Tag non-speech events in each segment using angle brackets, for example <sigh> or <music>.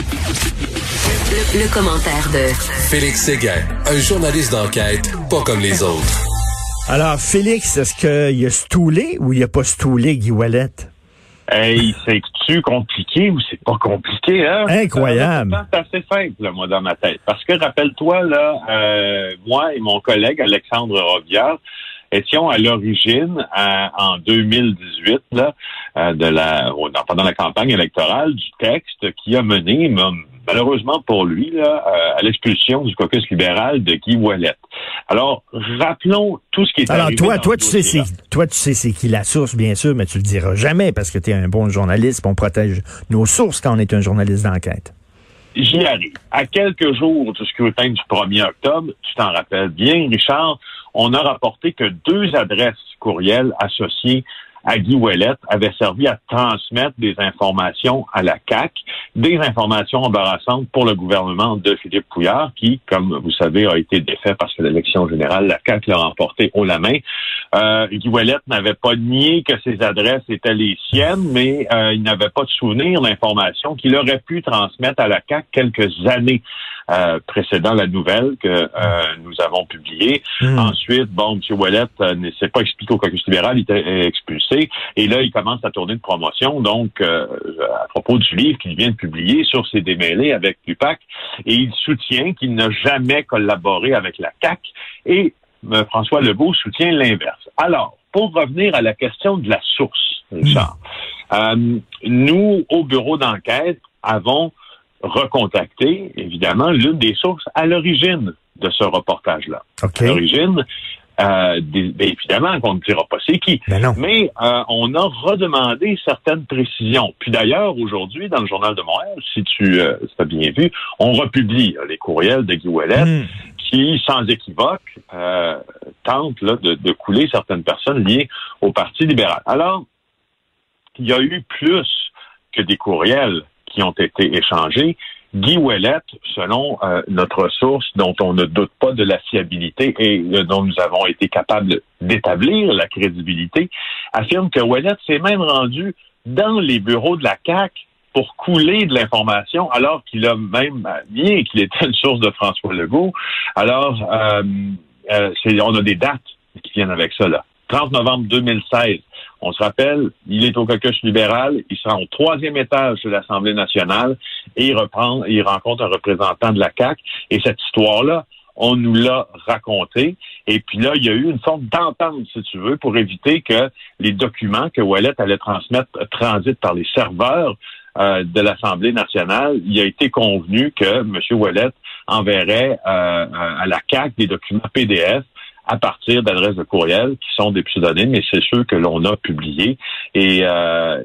Le, commentaire de Félix Séguin, un journaliste d'enquête pas comme les autres. Alors, Félix, est-ce qu'il a stoulé ou il a pas stoulé, Guy Wallet? Hey, c'est-tu compliqué ou c'est pas compliqué, hein? Incroyable. c'est assez simple, moi, dans ma tête. Parce que, rappelle-toi, là, euh, moi et mon collègue Alexandre Rovière étions à l'origine, en 2018, là, euh, de la, pendant la campagne électorale, du texte qui a mené, malheureusement pour lui, là, euh, à l'expulsion du caucus libéral de Guy Wallet. Alors, rappelons tout ce qui est Alors, toi, toi, tu sais, c'est, toi, tu sais, c'est qui la source, bien sûr, mais tu le diras jamais parce que tu es un bon journaliste, on protège nos sources quand on est un journaliste d'enquête. J'y arrive. À quelques jours du scrutin du 1er octobre, tu t'en rappelles bien, Richard, on a rapporté que deux adresses courriels associées Guy Ouellet avait servi à transmettre des informations à la CAC, des informations embarrassantes pour le gouvernement de Philippe Couillard, qui, comme vous savez, a été défait parce que l'élection générale, la CAC l'a remporté haut la main. Euh, Guy Ouellet n'avait pas nié que ces adresses étaient les siennes, mais euh, il n'avait pas de souvenir d'informations qu'il aurait pu transmettre à la CAC quelques années euh, précédant la nouvelle que euh, nous avons publiée. Hmm. Ensuite, bon, M. Ouellet ne s'est pas expliqué au caucus libéral, il était expulsé et là, il commence à tourner de promotion, donc euh, à propos du livre qu'il vient de publier sur ses démêlés avec l'UPAC. Et il soutient qu'il n'a jamais collaboré avec la CAC. Et euh, François Legault soutient l'inverse. Alors, pour revenir à la question de la source, Richard, euh, nous, au bureau d'enquête, avons recontacté, évidemment, l'une des sources à l'origine de ce reportage-là. À l'origine, euh, ben, évidemment qu'on ne dira pas c'est qui. Ben Mais euh, on a redemandé certaines précisions. Puis d'ailleurs, aujourd'hui, dans le Journal de Montréal, si tu euh, as bien vu, on republie les courriels de Guy Ouellet hmm. qui, sans équivoque, euh, tentent là, de, de couler certaines personnes liées au Parti libéral. Alors, il y a eu plus que des courriels qui ont été échangés. Guy Ouellet, selon euh, notre source, dont on ne doute pas de la fiabilité et euh, dont nous avons été capables d'établir la crédibilité, affirme que Ouellet s'est même rendu dans les bureaux de la CAC pour couler de l'information, alors qu'il a même dit qu'il était une source de François Legault. Alors, euh, on a des dates qui viennent avec ça. Là. 30 novembre 2016, on se rappelle, il est au caucus libéral, il sera au troisième étage de l'Assemblée nationale et il reprend, il rencontre un représentant de la CAC. Et cette histoire-là, on nous l'a raconté. Et puis là, il y a eu une forme d'entente, si tu veux, pour éviter que les documents que Wallet allait transmettre transitent par les serveurs euh, de l'Assemblée nationale. Il a été convenu que M. Wallet enverrait euh, à la CAC des documents PDF à partir d'adresses de courriel qui sont des pseudonymes et c'est ceux que l'on a publiés. Et, euh,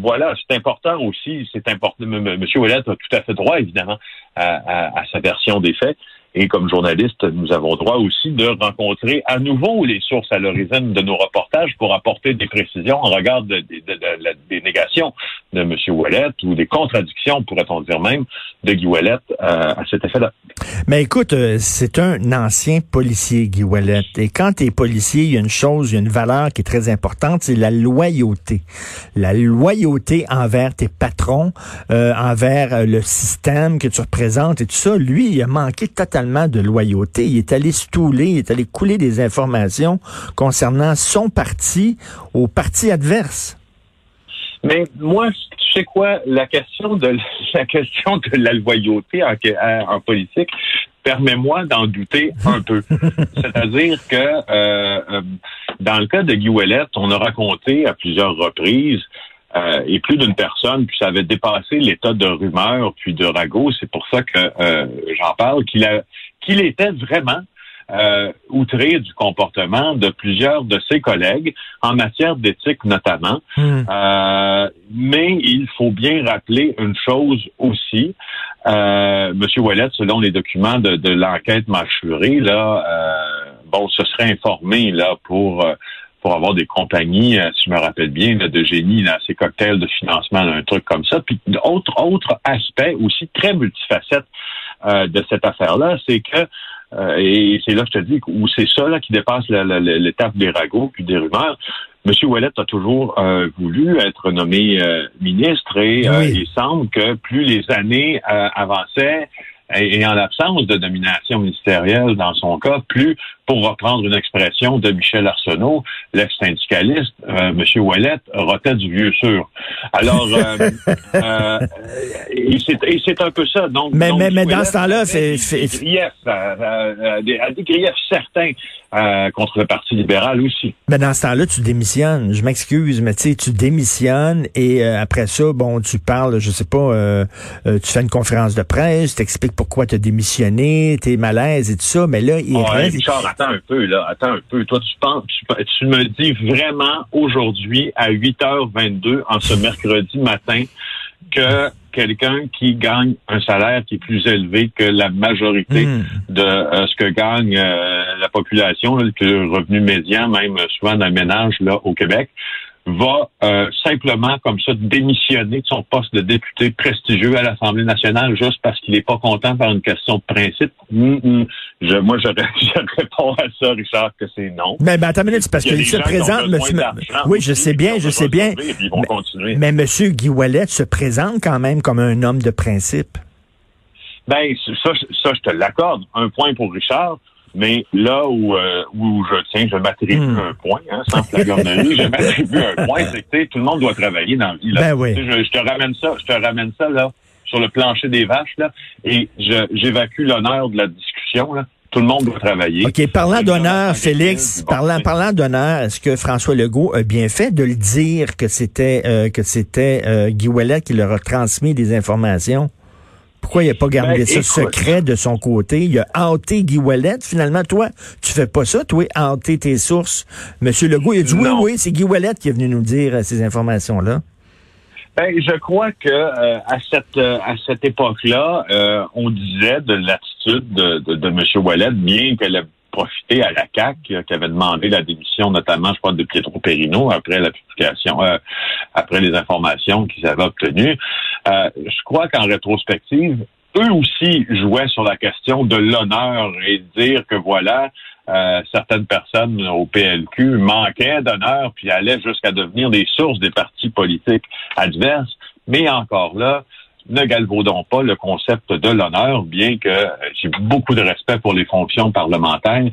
voilà, c'est important aussi, c'est important. M. Ouellet a tout à fait droit, évidemment, à sa version des faits. Et comme journaliste, nous avons droit aussi de rencontrer à nouveau les sources à l'origine de nos reportages pour apporter des précisions en regard de, des négations de M. Ouellet ou des contradictions, pourrait-on dire même, de Guy Ouellet euh, à cet effet-là. Mais écoute, euh, c'est un ancien policier, Guy Ouellet. Et quand tu es policier, il y a une chose, il y a une valeur qui est très importante, c'est la loyauté. La loyauté envers tes patrons, euh, envers le système que tu représentes et tout ça. Lui, il a manqué totalement de loyauté. Il est allé stouler, il est allé couler des informations concernant son parti au parti adverse. Mais moi, tu sais quoi, la question de la <laughs> question de la loyauté en, en politique, permet-moi d'en douter un peu. <laughs> C'est-à-dire que euh, euh, dans le cas de Guy Ouellet, on a raconté à plusieurs reprises euh, et plus d'une personne, puis ça avait dépassé l'état de rumeur puis de ragot. C'est pour ça que euh, j'en parle, qu'il a qu'il était vraiment euh, outré du comportement de plusieurs de ses collègues en matière d'éthique notamment. Hmm. Euh, mais il faut bien rappeler une chose aussi. Euh, Monsieur Ouellet, selon les documents de, de l'enquête mâchurée, là, euh, bon, se serait informé là pour pour avoir des compagnies, euh, si je me rappelle bien, de génie, là, ces cocktails de financement, un truc comme ça. Puis autre autre aspect aussi très multifacette euh, de cette affaire-là, c'est que euh, et c'est là que je te dis où c'est ça là, qui dépasse l'étape des ragots puis des rumeurs. M. Ouellet a toujours euh, voulu être nommé euh, ministre et euh, il semble que plus les années avançaient, et, en l'absence de domination ministérielle dans son cas, plus, pour reprendre une expression de Michel Arsenault, l'ex-syndicaliste, euh, M. Ouellet, rotait du vieux sûr. Alors, euh, <laughs> euh, et c'est un peu ça. Donc, mais, mais, mais dans ce temps-là, c'est... Des griefs, des, des griefs certains euh, contre le Parti libéral aussi. Mais dans ce temps-là, tu démissionnes. Je m'excuse, mais tu sais, tu démissionnes et euh, après ça, bon, tu parles, je sais pas, euh, tu fais une conférence de presse, tu expliques pourquoi tu as démissionné, tes malaises et tout ça, mais là, il reste... Richard, attends un peu, là, attends un peu. Toi, tu penses, tu, me dis vraiment aujourd'hui à 8h22 en ce mercredi matin que quelqu'un qui gagne un salaire qui est plus élevé que la majorité hmm. de euh, ce que gagne euh, la population, le revenu médian, même souvent le ménage là, au Québec, va euh, simplement comme ça démissionner de son poste de député prestigieux à l'Assemblée nationale juste parce qu'il n'est pas content par une question de principe. Mm, mm. Je, moi, je, <laughs> réponds à ça, Richard, que c'est non. Mais ben, attends une minute, parce qu'il se présente, monsieur. Oui, je sais bien, je sais bien. Mais, mais monsieur Guy Wallet se présente quand même comme un homme de principe. Ben, ça, ça je te l'accorde. Un point pour Richard. Mais là où, euh, où je tiens, je m'attribue hmm. un point, hein, sans flagornerie, <laughs> je m'attribue un point, c'est que tout le monde doit travailler dans la vie. Là. Ben oui. je, te ramène ça, je te ramène ça là sur le plancher des vaches là, et j'évacue l'honneur de la discussion là. Tout le monde doit travailler. OK, parlant d'honneur, Félix, parlant, parlant d'honneur, est-ce que François Legault a bien fait de le dire que c'était euh, que c'était euh, Guy Ouellet qui leur a transmis des informations? Pourquoi il n'a pas gardé ben, ça secret de son côté? Il a hanté Guy Wallet. Finalement, toi, tu fais pas ça, toi, hanter tes sources. Monsieur Legault, il a dit oui, oui, c'est Guy Wallet qui est venu nous dire euh, ces informations-là. Ben, je crois que euh, à cette euh, à cette époque-là, on disait de l'attitude de, de, de M. Wallet, bien qu'elle ait profité à la CAC qui avait demandé la démission, notamment, je crois, de Pietro Perino après la publication, après les informations qu'ils avaient obtenues. Euh, je crois qu'en rétrospective, eux aussi jouaient sur la question de l'honneur et dire que voilà, euh, certaines personnes au PLQ manquaient d'honneur puis allaient jusqu'à devenir des sources des partis politiques adverses. Mais encore là, ne galvaudons pas le concept de l'honneur, bien que euh, j'ai beaucoup de respect pour les fonctions parlementaires.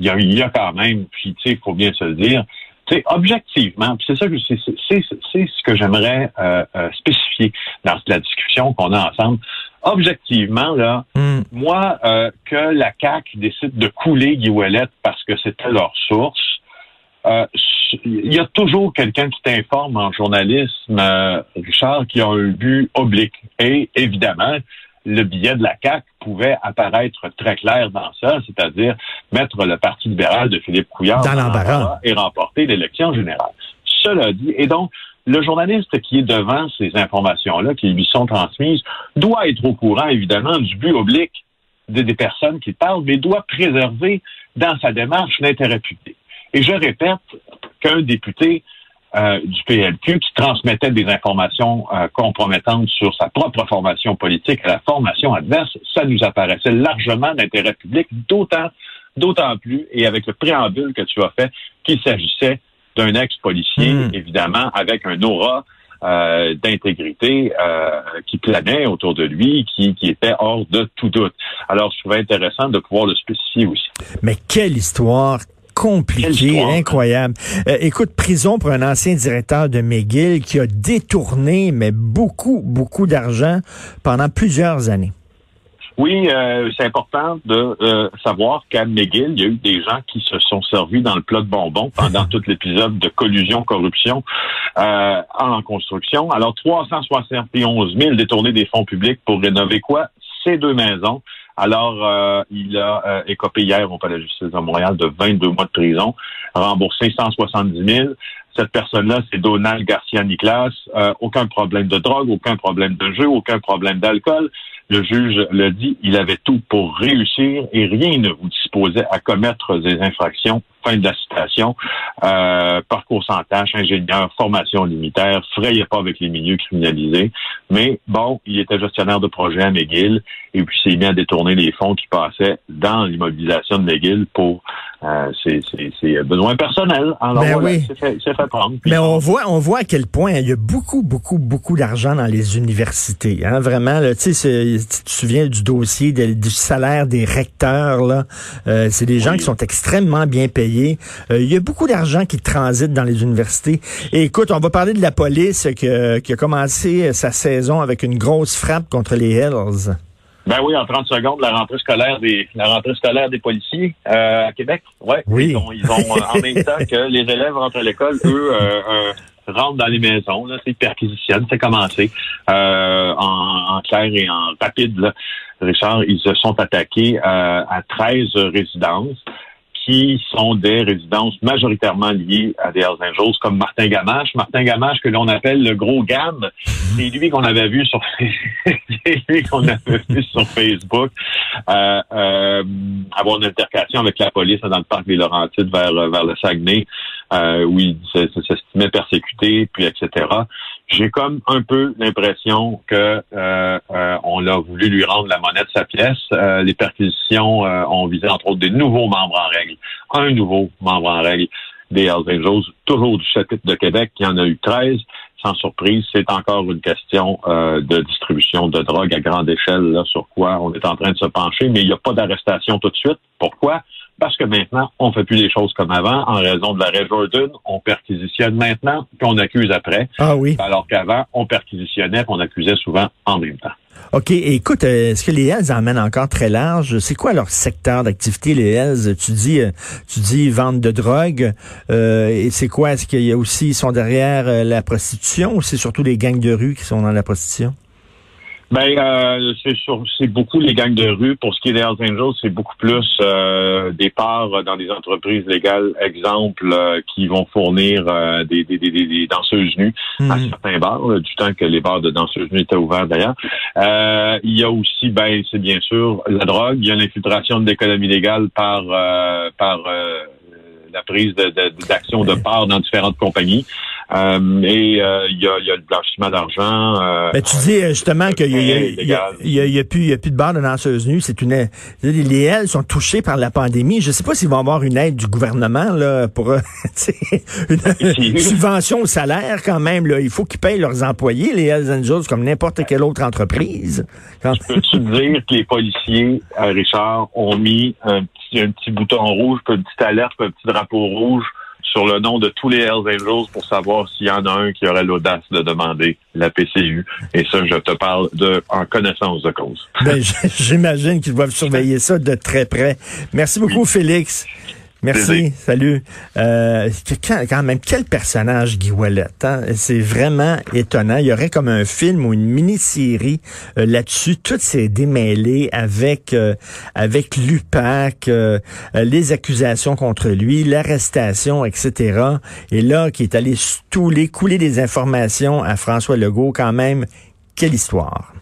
Il y a, il y a quand même, puis tu sais, il faut bien se le dire, c'est objectivement, c'est ça que c'est ce que j'aimerais euh, euh, spécifier dans la discussion qu'on a ensemble. Objectivement, là, hmm. moi, euh, que la CAC décide de couler Guy parce que c'était leur source, il y a toujours quelqu'un qui t'informe en journalisme, Richard, qui a un but oblique. Et évidemment, le billet de la CAC pouvait apparaître très clair dans ça, c'est-à-dire mettre le Parti libéral de Philippe Couillard dans l'embarras et remporter l'élection générale. Cela dit, et donc, le journaliste qui est devant ces informations-là, qui lui sont transmises, doit être au courant, évidemment, du but oblique des, des personnes qui parlent, mais doit préserver dans sa démarche l'intérêt public. Et je répète qu'un député euh, du PLQ qui transmettait des informations euh, compromettantes sur sa propre formation politique à la formation adverse, ça nous apparaissait largement d'intérêt public, d'autant d'autant plus, et avec le préambule que tu as fait, qu'il s'agissait d'un ex-policier, hmm. évidemment, avec un aura euh, d'intégrité qui planait autour de lui, qui, qui était hors de tout doute. Alors, je trouvais intéressant de pouvoir le spécifier aussi. Mais quelle histoire compliqué, incroyable. Euh, écoute, prison pour un ancien directeur de McGill qui a détourné, mais beaucoup, beaucoup d'argent pendant plusieurs années. Oui, euh, c'est important de euh, savoir qu'à McGill, il y a eu des gens qui se sont servis dans le plat de bonbons pendant <laughs> tout l'épisode de collusion-corruption en construction. Alors, 371 000 détournés des fonds publics pour rénover quoi? Ces deux maisons. Alors, euh, il a euh, écopé hier au Palais de justice de Montréal de 22 mois de prison, remboursé 170 000. Cette personne-là, c'est Donald Garcia Niclas. Euh, aucun problème de drogue, aucun problème de jeu, aucun problème d'alcool. Le juge l'a dit, il avait tout pour réussir et rien ne vous disposait à commettre des infractions Fin de la citation. Euh, parcours sans tâche, ingénieur, formation limitaire, frayait pas avec les milieux criminalisés. Mais bon, il était gestionnaire de projet à McGill et puis s'est mis à détourner les fonds qui passaient dans l'immobilisation de McGill pour euh, ses, besoins personnels. Alors ben oui. c'est fait, prendre. Mais on voit, on voit à quel point il y a beaucoup, beaucoup, beaucoup d'argent dans les universités. Hein, vraiment, tu sais, tu te souviens du dossier du salaire des recteurs. là. Euh, c'est des gens qui sont extrêmement bien payés. Euh, il y a beaucoup d'argent qui transite dans les universités. Et écoute, on va parler de la police qui, qui a commencé sa saison avec une grosse frappe contre les Hells. Ben oui, en 30 secondes, la rentrée scolaire des la rentrée scolaire des policiers euh, à Québec. Ouais. Oui. Ils ont, ils ont euh, en même temps que les élèves rentrent à l'école, eux euh, rentrent dans les maisons, là, c'est perquisitionne, c'est commencé. en, en, clair et en rapide, là, Richard, ils se sont attaqués à 13 résidences qui sont des résidences majoritairement liées à des Hells Angels, comme Martin Gamache. Martin Gamache, que l'on appelle le gros gamme, c'est lui qu'on avait vu sur <laughs> vu sur Facebook euh, euh, avoir une altercation avec la police dans le parc des Laurentides vers, vers le Saguenay, euh, où il s'estimait persécuté, puis etc j'ai comme un peu l'impression que euh, euh, on a voulu lui rendre la monnaie de sa pièce. Euh, les perquisitions ont visé entre autres des nouveaux membres en règle. Un nouveau membre en règle des Hells Angels, toujours du chapitre de Québec, qui en a eu 13. Sans surprise, c'est encore une question de distribution de drogue à grande échelle, là, sur quoi on est en train de se pencher, mais il n'y a pas d'arrestation tout de suite. Pourquoi? Parce que maintenant, on fait plus les choses comme avant. En raison de l'arrêt Jordan, on perquisitionne maintenant, puis on accuse après. Ah oui. Alors qu'avant, on perquisitionnait, puis on accusait souvent en même temps. OK. Écoute, euh, est-ce que les Hells emmènent encore très large? C'est quoi leur secteur d'activité, les Hells? Tu dis, euh, tu dis vente de drogue. Euh, et c'est quoi? Est-ce qu'il y a aussi, ils sont derrière la prostitution ou c'est surtout les gangs de rue qui sont dans la prostitution? Ben, euh, c'est beaucoup les gangs de rue. Pour ce qui est des Hells Angels, c'est beaucoup plus euh, des parts dans des entreprises légales, exemple, euh, qui vont fournir euh, des, des, des, des, danseuses nues à mhm. certains bars, du temps que les bars de danseuses nues étaient ouverts d'ailleurs. il y a aussi, ben, c'est bien sûr la drogue. Il y a l'infiltration de l'économie légale par par la prise d'action de, de, de parts dans différentes compagnies. Euh, et euh, il y, a, y, a, le blanchiment d'argent. Euh, ben, tu dis justement qu'il y, y, y, a plus, y a plus de barres de danseuses nues. C'est une, les L sont touchés par la pandémie. Je sais pas s'ils vont avoir une aide du gouvernement là pour <laughs> une, subvention au salaire quand même. Là. Il faut qu'ils payent leurs employés, les Hells Angels, comme n'importe quelle autre entreprise. Peux-tu dire que les policiers, Richard, ont mis un petit, un petit bouton rouge, une petite alerte, un petit drapeau rouge sur le nom de tous les Hells Angels pour savoir s'il y en a un qui aurait l'audace de demander la PCU. Et ça, je te parle de en connaissance de cause. Ben, <laughs> J'imagine qu'ils doivent surveiller ça de très près. Merci beaucoup, Félix. Merci, salut. Euh, quand même, quel personnage Guy Wallet. Hein? C'est vraiment étonnant. Il y aurait comme un film ou une mini-série euh, là-dessus. Tout s'est démêlé avec euh, avec l'UPAC, euh, les accusations contre lui, l'arrestation, etc. Et là, qui est allé stouler, couler des informations à François Legault, quand même, quelle histoire.